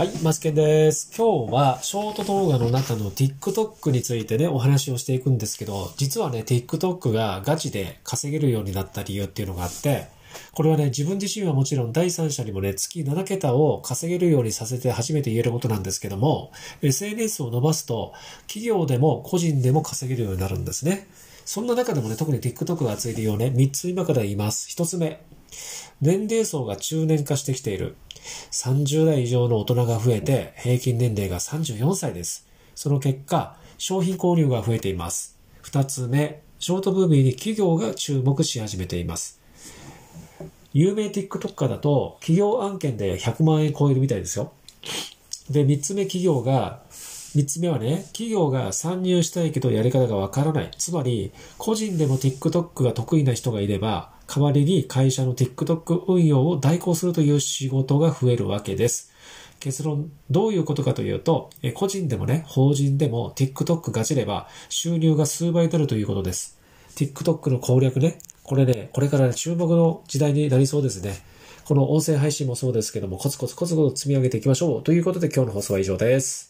はい、マスケンです。今日はショート動画の中の TikTok についてね、お話をしていくんですけど、実はね、TikTok がガチで稼げるようになった理由っていうのがあって、これはね、自分自身はもちろん第三者にもね、月7桁を稼げるようにさせて初めて言えることなんですけども、SNS を伸ばすと、企業でも個人でも稼げるようになるんですね。そんな中でもね、特に TikTok が熱い理由をね、3つ今から言います。1つ目、年齢層が中年化してきている。30代以上の大人が増えて、平均年齢が34歳です。その結果、商品交流が増えています。二つ目、ショートムービーに企業が注目し始めています。有名 TikToker だと、企業案件で100万円超えるみたいですよ。で、三つ目企業が、三つ目はね、企業が参入したいけどやり方がわからない。つまり、個人でも TikTok が得意な人がいれば、代わりに会社の TikTok 運用を代行するという仕事が増えるわけです。結論、どういうことかというと、個人でもね、法人でも TikTok がちれば収入が数倍になるということです。TikTok の攻略ね、これね、これから注目の時代になりそうですね。この音声配信もそうですけども、コツコツコツコツ積み上げていきましょう。ということで今日の放送は以上です。